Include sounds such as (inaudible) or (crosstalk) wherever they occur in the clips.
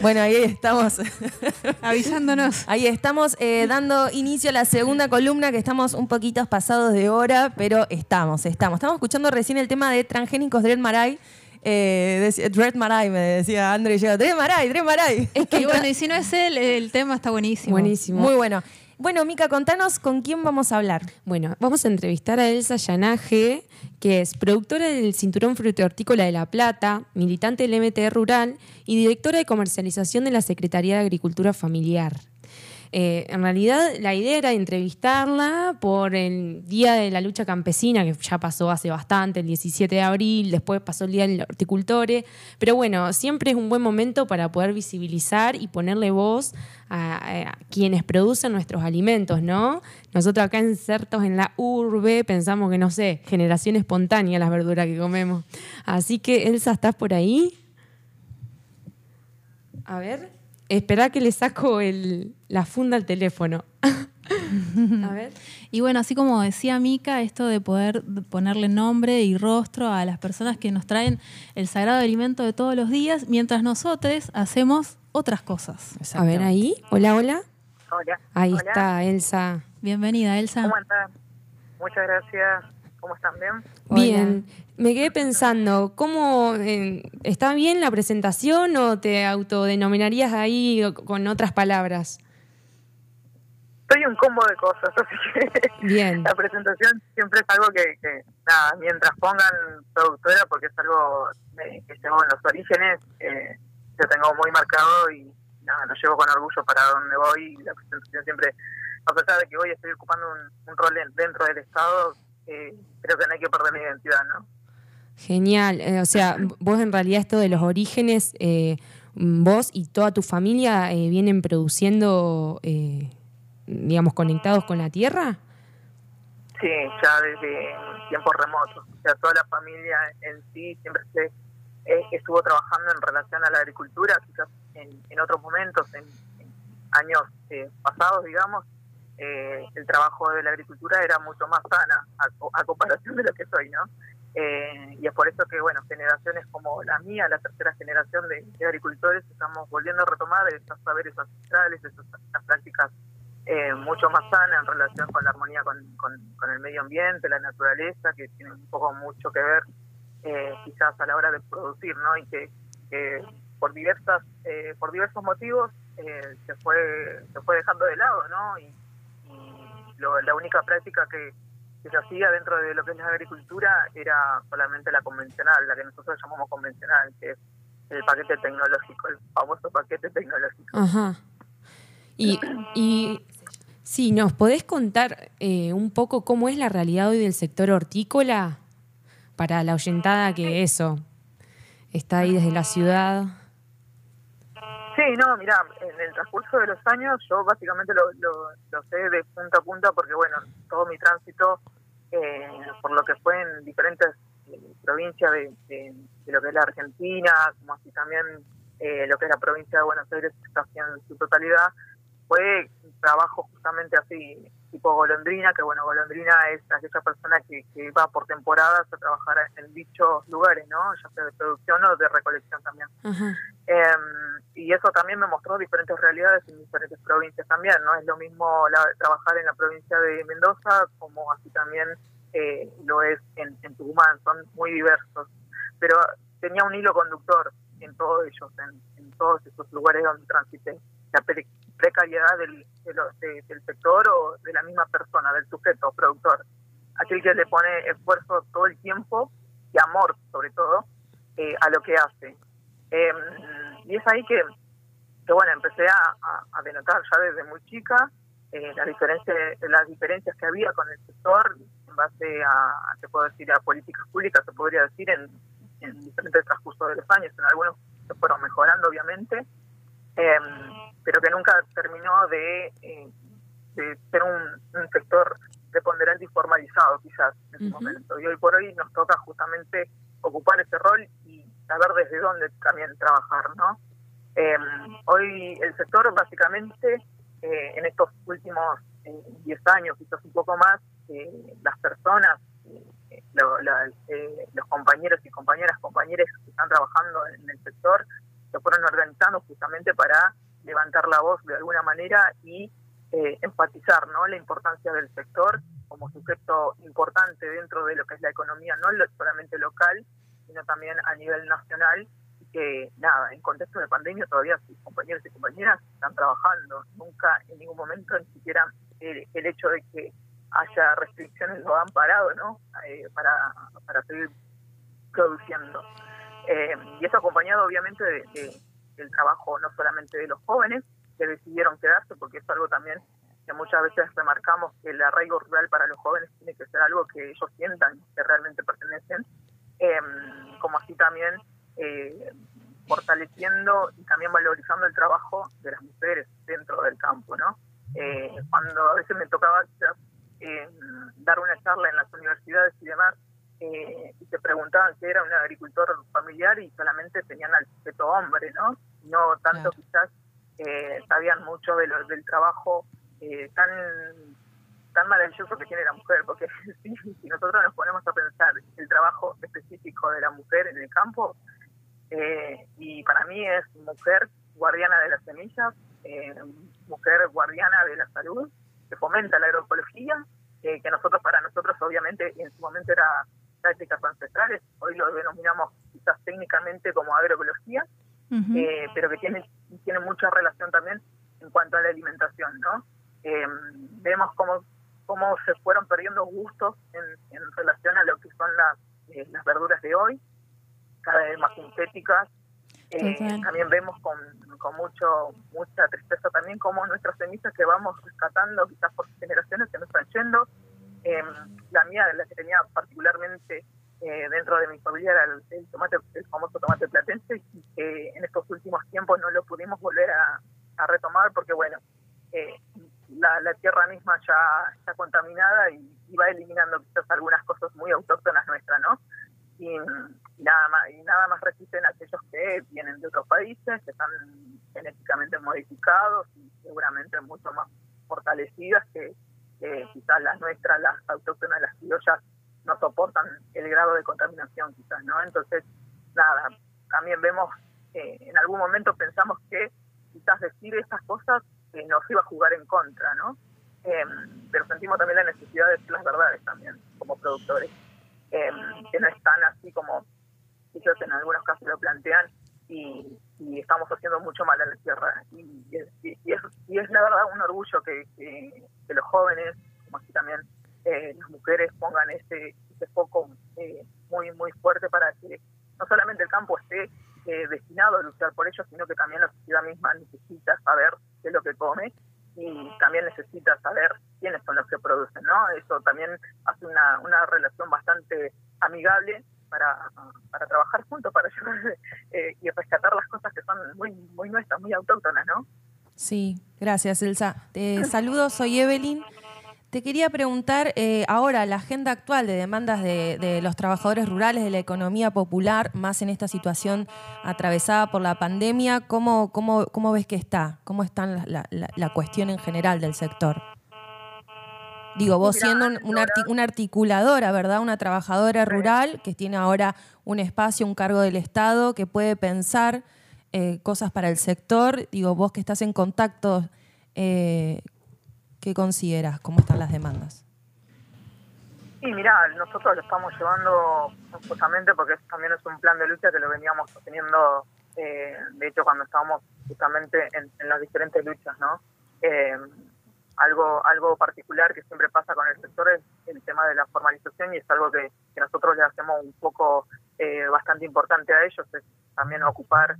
Bueno, ahí estamos. Avisándonos. Ahí estamos eh, dando inicio a la segunda columna, que estamos un poquito pasados de hora, pero estamos, estamos. Estamos escuchando recién el tema de transgénicos Dread Maray. Eh, Dread Maray, me decía André. Dread Maray, Dread Maray. Es que (laughs) bueno, y si no es él, el tema está buenísimo. Buenísimo. Muy bueno. Bueno, Mica, contanos con quién vamos a hablar. Bueno, vamos a entrevistar a Elsa Yanaje, que es productora del Cinturón Hortícola de La Plata, militante del MT Rural y directora de comercialización de la Secretaría de Agricultura Familiar. Eh, en realidad la idea era entrevistarla por el Día de la Lucha Campesina, que ya pasó hace bastante, el 17 de abril, después pasó el Día del Horticultore, pero bueno, siempre es un buen momento para poder visibilizar y ponerle voz a, quienes producen nuestros alimentos, ¿no? Nosotros acá insertos en la urbe pensamos que, no sé, generación espontánea las verduras que comemos. Así que, Elsa, ¿estás por ahí? A ver. Espera que le saco la funda al teléfono. (laughs) a ver. Y bueno, así como decía Mica, esto de poder ponerle nombre y rostro a las personas que nos traen el sagrado alimento de todos los días, mientras nosotros hacemos otras cosas. A ver ahí. Hola, hola. Hola. Ahí está, Elsa. Bienvenida, Elsa. ¿Cómo están? Muchas gracias. ¿Cómo están? ¿Bien? Bien. Me quedé pensando, ¿cómo eh, está bien la presentación o te autodenominarías ahí con otras palabras? Soy un combo de cosas, (laughs) así que bien. la presentación siempre es algo que, nada, mientras pongan productora, porque es algo que llevo en los orígenes, eh, yo tengo muy marcado y nada, lo llevo con orgullo para donde voy y la presentación siempre, a pesar de que hoy estoy ocupando un, rol dentro del Estado, eh, creo que no hay que perder mi identidad, ¿no? Genial, eh, o sea, vos en realidad esto de los orígenes, eh, vos y toda tu familia eh, vienen produciendo, digamos, conectados con la tierra. Sí, ya desde tiempos remotos. O sea, toda la familia en sí siempre se, estuvo trabajando en relación a la agricultura, quizás en, otros momentos, en, años pasados, digamos, el trabajo de la agricultura era mucho más sana a, a comparación de lo que soy, ¿no? Eh, y es por eso que, bueno, generaciones como la mía, la tercera generación de, agricultores, estamos volviendo a retomar esos saberes ancestrales, esas, prácticas eh, mucho más sanas en relación con la armonía con, el medio ambiente, la naturaleza, que tienen un poco mucho que ver eh, quizás a la hora de producir, ¿no? Y que, por diversas por diversos motivos se fue se fue dejando de lado, ¿no? Y, la única práctica que que se hacía dentro de lo que es la agricultura era solamente la convencional, la que nosotros llamamos convencional, que es el paquete tecnológico, el famoso paquete tecnológico. Ajá. Y, y sí, ¿nos podés contar eh, un poco cómo es la realidad hoy del sector hortícola? Para la oyentada que eso está ahí desde la ciudad. Sí, no, mira, en el transcurso de los años yo básicamente lo, lo, sé de punta a punta porque, bueno, todo mi tránsito eh, por lo que fue en diferentes eh, provincias de, lo que es la Argentina, como así también eh, lo que es la provincia de Buenos Aires, casi en su totalidad, fue trabajo justamente así, tipo golondrina, que bueno, golondrina es aquella persona que, va por temporadas a trabajar en dichos lugares, ¿no? Ya sea de producción o de recolección también. Em, y eso también me mostró diferentes realidades en diferentes provincias también, ¿no? Es lo mismo trabajar en la provincia de Mendoza como así también eh, lo es en, en, Tucumán, son muy diversos. Pero tenía un hilo conductor en todos ellos, en, todos esos lugares donde transité. La precariedad del, del sector o de la misma persona, del sujeto, productor. Aquel que le pone esfuerzo todo el tiempo y amor, sobre todo, eh, a lo que hace. Em, y es ahí que, que bueno, empecé a, denotar ya desde muy chica eh, las, diferencias, las diferencias que había con el sector en base a, te puedo decir, a políticas públicas, se podría decir, en, en diferentes transcursos de los años. En algunos se fueron mejorando, obviamente, eh, pero que nunca terminó de, eh, de ser un, sector preponderante y formalizado, quizás, en ese momento. Y hoy por hoy nos toca justamente ocupar ese rol y saber desde dónde también trabajar, ¿no? Eh, hoy el sector básicamente eh, en estos últimos 10 años, quizás un poco más, las personas, los compañeros y compañeras, compañeros que están trabajando en el sector, se fueron organizando justamente para levantar la voz de alguna manera y eh, enfatizar ¿no? la importancia del sector como sujeto importante dentro de lo que es la economía, no solamente local, sino también a nivel nacional, que nada, en contexto de pandemia todavía sus compañeros y compañeras están trabajando, nunca en ningún momento ni siquiera el, hecho de que haya restricciones lo han parado, ¿no? Eh, para, para seguir produciendo. Eh, y eso acompañado obviamente de, del trabajo no solamente de los jóvenes que decidieron quedarse, porque es algo también que muchas veces remarcamos que el arraigo rural para los jóvenes tiene que ser algo que ellos sientan que realmente pertenecen, eh, como así también eh, fortaleciendo y también valorizando el trabajo de las mujeres dentro del campo, ¿no? Eh, cuando a veces me tocaba dar una charla en las universidades y demás, y se preguntaban qué era un agricultor familiar y solamente tenían al sujeto hombre, ¿no? No tanto quizás sabían mucho de lo, del trabajo eh, tan tan maravilloso que tiene la mujer, porque (laughs) si, nosotros nos ponemos a pensar el trabajo específico de la mujer en el campo, eh, y para mí es mujer guardiana de las semillas, eh, mujer guardiana de la salud, que fomenta la agroecología, que nosotros, para nosotros obviamente en su momento era prácticas ancestrales, hoy lo denominamos quizás técnicamente como agroecología, pero que tiene, tiene mucha relación también en cuanto a la alimentación, ¿no? eh, vemos cómo, cómo se fueron perdiendo gustos en, en relación a lo que son las, eh, las verduras de hoy, cada vez más sintéticas. Eh, también vemos con, con mucho mucha tristeza también cómo nuestras semillas que vamos rescatando quizás por generaciones se nos están yendo. Eh, la mía, la que tenía particularmente dentro de mi familia era el, tomate, el famoso tomate platense y que en estos últimos tiempos no lo pudimos volver a, retomar porque bueno, eh, la, tierra misma ya está contaminada y, va eliminando quizás algunas cosas muy autóctonas nuestras, ¿no? Y, nada más y nada más resisten aquellos que vienen de otros países, que están genéticamente modificados y seguramente mucho más fortalecidas que, quizás las nuestras, las autóctonas, las criollas, no soportan el grado de contaminación quizás, ¿no? Entonces, nada, también vemos, que en algún momento pensamos que quizás decir estas cosas nos iba a jugar en contra, ¿no? Em, pero sentimos también la necesidad de decir las verdades también, como productores, em, que no están así como ellos en algunos casos lo plantean y, estamos haciendo mucho mal a la tierra. Y, es, la verdad un orgullo que, los jóvenes, como así también eh, las mujeres, pongan ese, ese foco eh, muy, muy fuerte para que no solamente el campo esté eh, destinado a luchar por ellos, sino que también la sociedad misma necesita saber qué es lo que come y también necesita saber quiénes son los que producen, ¿no? Eso también hace una, una relación bastante amigable para, para trabajar juntos, para (laughs) eh, y rescatar las cosas que son muy, muy nuestras, muy autóctonas, ¿no? Sí, gracias Elsa. Te saludo, soy Evelyn. Te quería preguntar, eh, ahora la agenda actual de demandas de, los trabajadores rurales, de la economía popular, más en esta situación atravesada por la pandemia, ¿cómo, cómo, cómo ves que está? ¿Cómo está la, cuestión en general del sector? Digo, vos siendo una articuladora, ¿verdad? Una trabajadora rural que tiene ahora un espacio, un cargo del Estado, que puede pensar eh, cosas para el sector. Digo, vos que estás en contacto eh, ¿Qué consideras? ¿Cómo están las demandas? Sí, mira, nosotros lo estamos llevando justamente porque también es un plan de lucha que lo veníamos sosteniendo, eh, de hecho, cuando estábamos justamente en, las diferentes luchas, ¿no? Eh, algo, algo particular que siempre pasa con el sector es el tema de la formalización y es algo que, nosotros le hacemos un poco eh, bastante importante a ellos, es también ocupar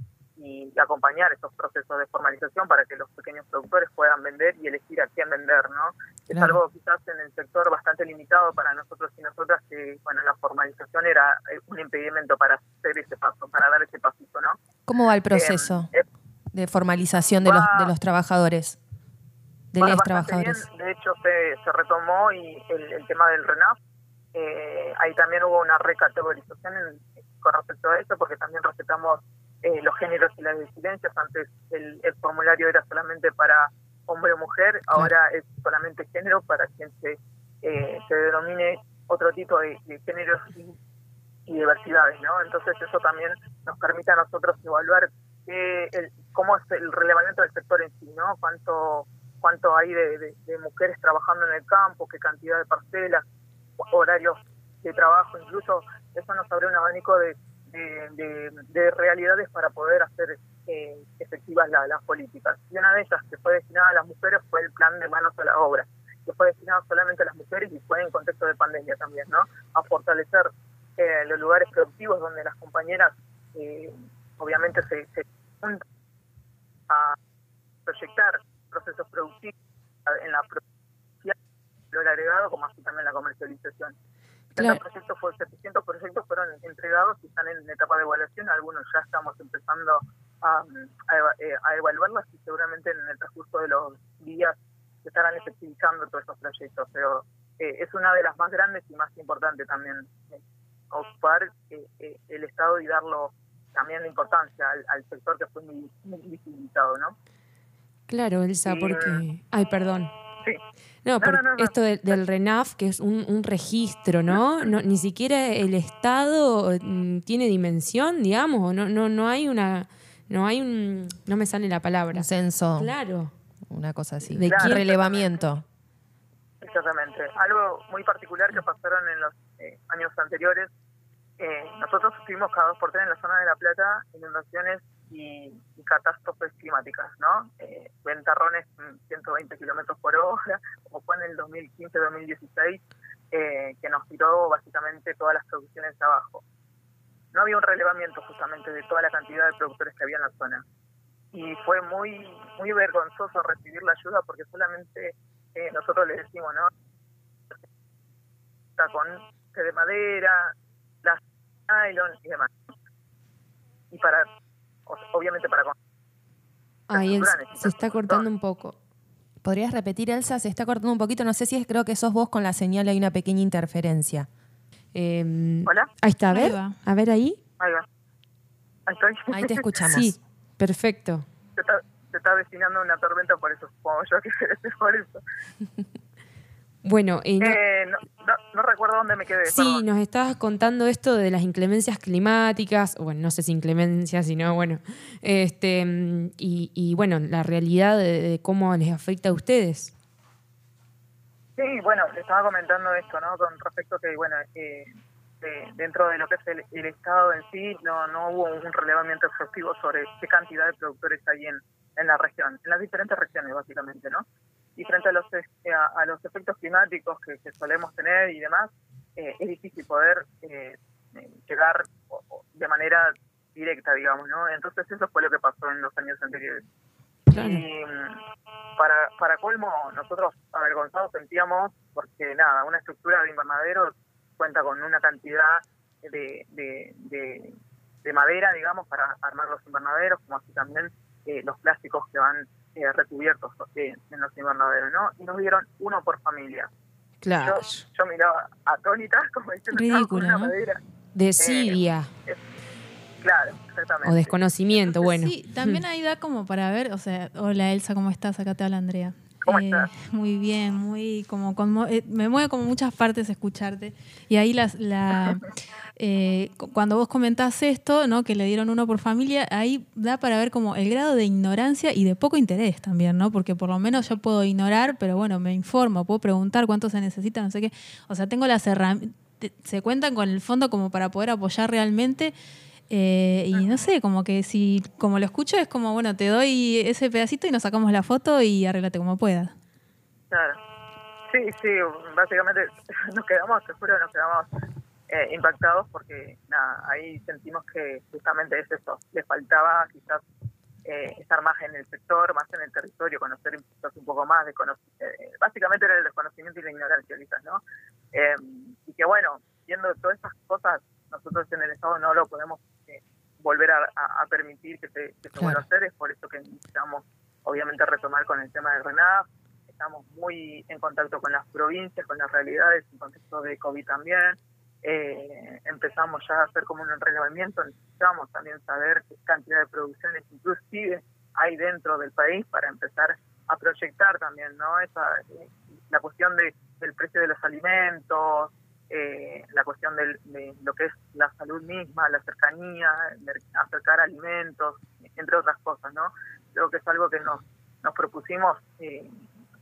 y acompañar esos procesos de formalización para que los pequeños productores puedan vender y elegir a quién vender, ¿no? Es algo quizás en el sector bastante limitado para nosotros y nosotras que, bueno, la formalización era eh, un impedimento para hacer ese paso, para dar ese pasito, ¿no? ¿Cómo va el proceso eh, de formalización de, los, de los trabajadores? De los trabajadores. De hecho, se, se retomó y el, tema del RENAF, eh, ahí también hubo una recategorización con respecto a eso, porque también respetamos eh, los géneros y las disidencias. Antes el, formulario era solamente para hombre o mujer, ahora es solamente género para quien se, eh, se denomine otro tipo de, géneros y, diversidades, ¿no? Entonces eso también nos permite a nosotros evaluar el, cómo es el relevamiento del sector en sí, ¿no? Cuánto cuánto hay de, mujeres trabajando en el campo, qué cantidad de parcelas, horarios de trabajo, incluso eso nos abre un abanico de, de, realidades para poder hacer eh, efectivas las políticas. Y una de ellas que fue destinada a las mujeres fue el plan de manos a la obra, que fue destinado solamente a las mujeres y fue en contexto de pandemia también, ¿no? A fortalecer eh, los lugares productivos donde las compañeras eh, obviamente se, se a proyectar procesos productivos en la producción, lo agregado, como así también la comercialización. Claro. proyectos, 700 proyectos fueron entregados y están en etapa de evaluación. Algunos ya estamos empezando a, eh, a, evaluarlos y seguramente en el transcurso de los días se estarán efectivizando todos estos proyectos. Pero eh, es una de las más grandes y más importantes también eh, ocupar el Estado y darlo también la importancia al, sector que fue muy, visibilizado, ¿no? Claro, Elsa, porque... Ay, perdón. Sí. No, por esto del RENAF, que es un, registro, ¿no? ¿no? Ni siquiera el Estado mm, tiene dimensión, digamos, no, no, no hay una, no hay un, no me sale la palabra. Un censo. Claro. Una cosa así. De relevamiento. Exactamente. Algo muy particular que pasaron en los eh, años anteriores. Eh, nosotros tuvimos cada dos por tres en la zona de La Plata inundaciones y, catástrofes climáticas, ¿no? Eh, ventarrones 120 kilómetros por hora, (laughs) como fue en el 2015-2016, eh, que nos tiró básicamente todas las producciones abajo. No había un relevamiento justamente de toda la cantidad de productores que había en la zona. Y fue muy muy vergonzoso recibir la ayuda porque solamente eh, nosotros le decimos, ¿no? Está con de madera, las nylon y demás. Y para obviamente para... Ahí se está cortando un poco. ¿Podrías repetir, Elsa? Se está cortando un poquito. No sé si es, creo que sos vos con la señal, hay una pequeña interferencia. Em, Hola. Ahí está, a ver. a ver ahí. Ahí va. Ahí estoy. Ahí te escuchamos. (laughs) Sí, perfecto. Se está, se está destinando una tormenta, por eso supongo yo que (laughs) es por eso. Bueno, y eh, no, recuerdo dónde me quedé. Sí, nos estabas contando esto de las inclemencias climáticas, bueno, no sé si inclemencias, sino bueno, este y, bueno, la realidad de, cómo les afecta a ustedes. Sí, bueno, le estaba comentando esto, ¿no? Con respecto a que, bueno, eh, dentro de lo que es el, Estado en sí, no, no hubo un relevamiento exhaustivo sobre qué cantidad de productores hay en, en la región, en las diferentes regiones, básicamente, ¿no? Y frente a los, eh, a, los efectos climáticos que, solemos tener y demás, eh, es difícil poder eh, llegar de manera directa, digamos, ¿no? Entonces eso fue lo que pasó en los años anteriores. Y mm, para, para colmo, nosotros avergonzados sentíamos, porque nada, una estructura de invernadero cuenta con una cantidad de, de, de madera, digamos, para armar los invernaderos, como así también los plásticos que van eh, recubiertos en los invernaderos, ¿no? Y nos dieron uno por familia. Claro. Yo, miraba atónita, (laughs) como diciendo, Ridículo, ¿no? madera. Desidia. Eh, claro, exactamente. O desconocimiento, bueno. Sí, también ahí da como para ver, o sea, hola Elsa, ¿cómo estás? Acá te habla Andrea. ¿Cómo eh, Muy bien, muy como eh, me mueve como muchas partes escucharte. Y ahí las, la, (laughs) eh, cuando vos comentás esto, ¿no? que le dieron uno por familia, ahí da para ver como el grado de ignorancia y de poco interés también, ¿no? Porque por lo menos yo puedo ignorar, pero bueno, me informo, puedo preguntar cuánto se necesita, no sé qué. O sea, tengo las herramientas, se cuentan con el fondo como para poder apoyar realmente eh, y no sé, como que si como lo escucho es como, bueno, te doy ese pedacito y nos sacamos la foto y arréglate como puedas. Claro. Sí, sí, básicamente (laughs) nos quedamos, te juro, nos quedamos eh, impactados porque nada, ahí sentimos que justamente es eso, le faltaba quizás eh, estar más en el sector, más en el territorio, conocer un poco más, de básicamente era el desconocimiento y la ignorancia quizás, ¿no? y que bueno, viendo todas esas cosas, nosotros en el Estado no lo podemos volver a, permitir que se, que se vuelva a hacer. Es por eso que necesitamos, obviamente, retomar con el tema del RENAF. Estamos muy en contacto con las provincias, con las realidades, en contexto de COVID también. Eh, empezamos ya a hacer como un relevamiento. Necesitamos también saber qué cantidad de producciones inclusive hay dentro del país para empezar a proyectar también, ¿no? Esa, eh, la cuestión de, del precio de los alimentos, eh, la cuestión de lo que es la salud misma, la cercanía, acercar alimentos, entre otras cosas, ¿no? Creo que es algo que nos, nos propusimos eh,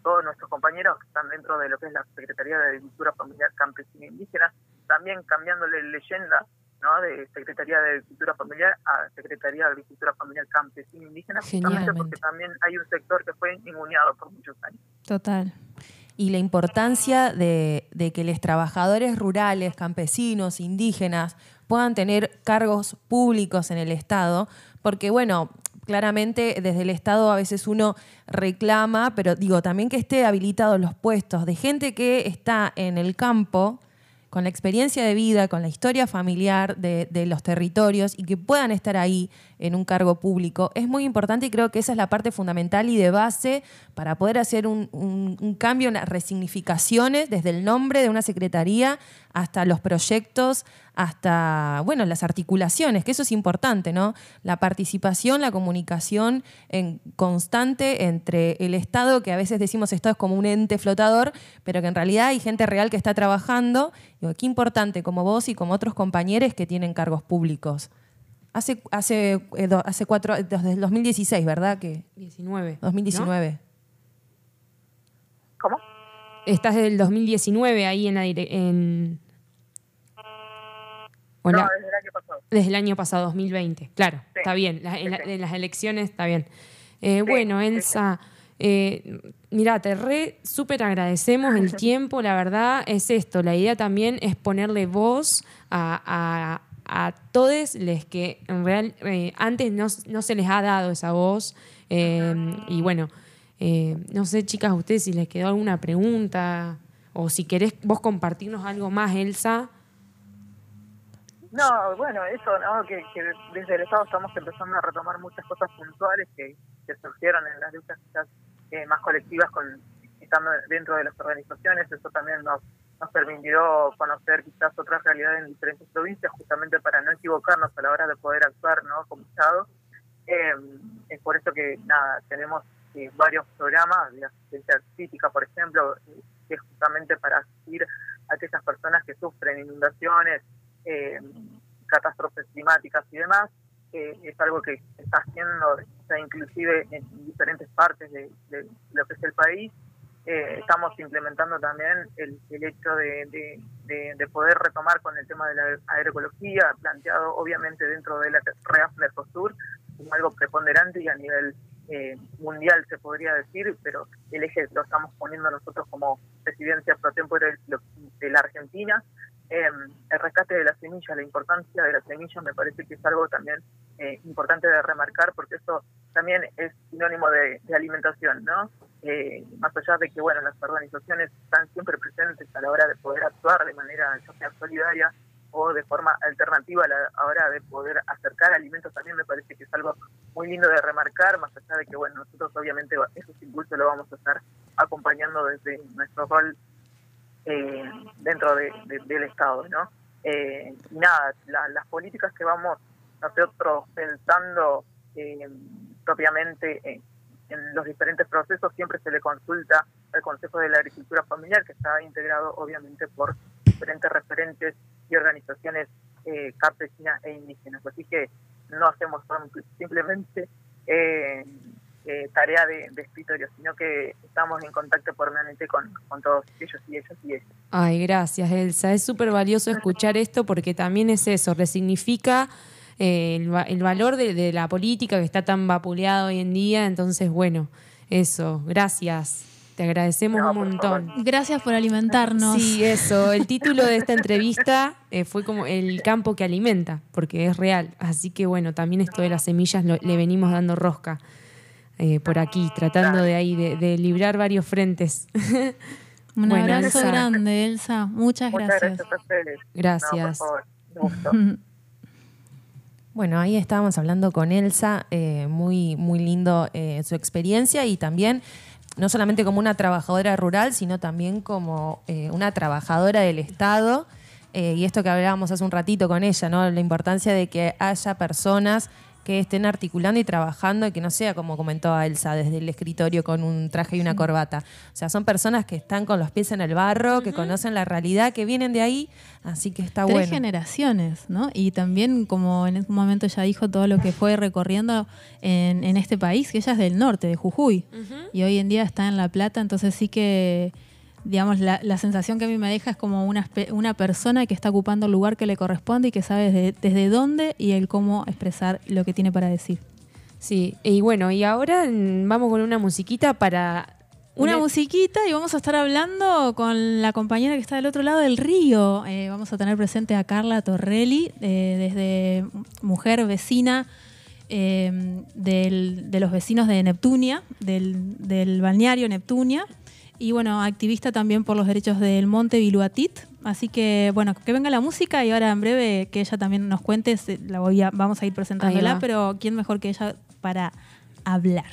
todos nuestros compañeros que están dentro de lo que es la Secretaría de Agricultura Familiar Campesina e Indígena, también cambiándole leyenda ¿no? de Secretaría de Agricultura Familiar a Secretaría de Agricultura Familiar Campesina e Indígena, justamente porque también hay un sector que fue ninguneado por muchos años. Total y la importancia de, de, que los trabajadores rurales, campesinos, indígenas puedan tener cargos públicos en el Estado, porque bueno, claramente desde el Estado a veces uno reclama, pero digo, también que esté habilitados los puestos de gente que está en el campo, con la experiencia de vida, con la historia familiar de, de, los territorios y que puedan estar ahí en un cargo público, es muy importante y creo que esa es la parte fundamental y de base para poder hacer un, un, cambio en las resignificaciones desde el nombre de una secretaría hasta los proyectos, hasta, bueno, las articulaciones, que eso es importante, ¿no? La participación, la comunicación en constante entre el Estado, que a veces decimos esto es como un ente flotador, pero que en realidad hay gente real que está trabajando. Digo, qué importante, como vos y como otros compañeros que tienen cargos públicos. Hace, hace, eh, hace cuatro, desde el 2016, ¿verdad? Que 19. 2019. ¿no? ¿Cómo? Estás desde el 2019 ahí en, la en no, desde el año pasado. Desde el año pasado, 2020. Claro, sí, está bien. La, en, la, en, las elecciones está bien. Eh, bueno, Elsa, eh, mira, te re súper agradecemos el (laughs) tiempo. La verdad es esto. La idea también es ponerle voz a, a, a todos los que en real eh, antes no, no, se les ha dado esa voz. Y bueno, no sé, chicas, a ustedes si les quedó alguna pregunta o si querés vos compartirnos algo más, Elsa. No, bueno, eso, ¿no? Que, desde el Estado estamos empezando a retomar muchas cosas puntuales que, surgieron en las luchas quizás eh, más colectivas con estando dentro de las organizaciones. Eso también nos, nos permitió conocer quizás otras realidades en diferentes provincias, justamente para no equivocarnos a la hora de poder actuar, ¿no? Como Estado. Eh, es por eso que, nada, tenemos eh, varios programas de asistencia crítica, por ejemplo, que es justamente para asistir a aquellas personas que sufren inundaciones, eh, catástrofes climáticas y demás, eh, es algo que está haciendo, sea, inclusive en diferentes partes de, de, lo que es el país. Eh, estamos implementando también el, el hecho de, de, de, poder retomar con el tema de la agroecología, planteado obviamente dentro de la REAF Mercosur, como algo preponderante y a nivel eh, mundial se podría decir, pero el eje lo estamos poniendo nosotros como presidencia pro tempore de la Argentina. Eh, el rescate de la semilla, la importancia de la semilla me parece que es algo también eh, importante de remarcar porque eso también es sinónimo de, alimentación, ¿no? Eh, más allá de que, bueno, las organizaciones están siempre presentes a la hora de poder actuar de manera ya sea solidaria o de forma alternativa a la hora de poder acercar alimentos también me parece que es algo muy lindo de remarcar, más allá de que, bueno, nosotros obviamente esos impulsos lo vamos a estar acompañando desde nuestro rol eh, dentro de, de, del Estado, ¿no? Eh, nada, la, las políticas que vamos nosotros pensando eh, propiamente en, en, los diferentes procesos siempre se le consulta al Consejo de la Agricultura Familiar, que está integrado obviamente por diferentes referentes y organizaciones eh, campesinas e indígenas. Así que no hacemos simplemente eh, eh, tarea de, de, escritorio, sino que estamos en contacto permanente con, con todos ellos y ellos y ellas. Ay, gracias, Elsa. Es súper valioso escuchar esto porque también es eso, resignifica eh, el, el, valor de, de, la política que está tan vapuleado hoy en día. Entonces, bueno, eso, gracias. Te agradecemos no, un montón. Gracias por alimentarnos. Sí, eso. El título de esta entrevista eh, fue como El campo que alimenta, porque es real. Así que bueno, también esto de las semillas lo, le venimos dando rosca eh, por aquí, tratando de ahí de, de librar varios frentes. (laughs) Un bueno, abrazo Elsa. grande, Elsa. Muchas, Muchas gracias. Gracias a ustedes. Gracias. No, (laughs) (laughs) Bueno, ahí estábamos hablando con Elsa, eh, muy, muy lindo eh, su experiencia y también no solamente como una trabajadora rural, sino también como eh, una trabajadora del Estado. Eh, y esto que hablábamos hace un ratito con ella, ¿no? La importancia de que haya personas que estén articulando y trabajando y que no sea como comentó Elsa desde el escritorio con un traje y una corbata. O sea, son personas que están con los pies en el barro, que conocen la realidad, que vienen de ahí, así que está Tres bueno. generaciones, ¿no? Y también, como en un momento ya dijo, todo lo que fue recorriendo en, en este país, que ella es del norte, de Jujuy, y hoy en día está en La Plata, entonces sí que, digamos, la, la sensación que a mí me deja es como una, una persona que está ocupando el lugar que le corresponde y que sabe desde, desde dónde y el cómo expresar lo que tiene para decir. Sí, y bueno, y ahora vamos con una musiquita para... Una musiquita y vamos a estar hablando con la compañera que está del otro lado del río. Eh, vamos a tener presente a Carla Torrelli, eh, desde mujer vecina eh, del- de los vecinos de Neptunia, del, del balneario Neptunia. Y bueno, activista también por los derechos del monte Viluatit. Así que bueno, que venga la música y ahora en breve que ella también nos cuente, la voy a- vamos a ir presentándola, va. pero ¿quién mejor que ella para hablar?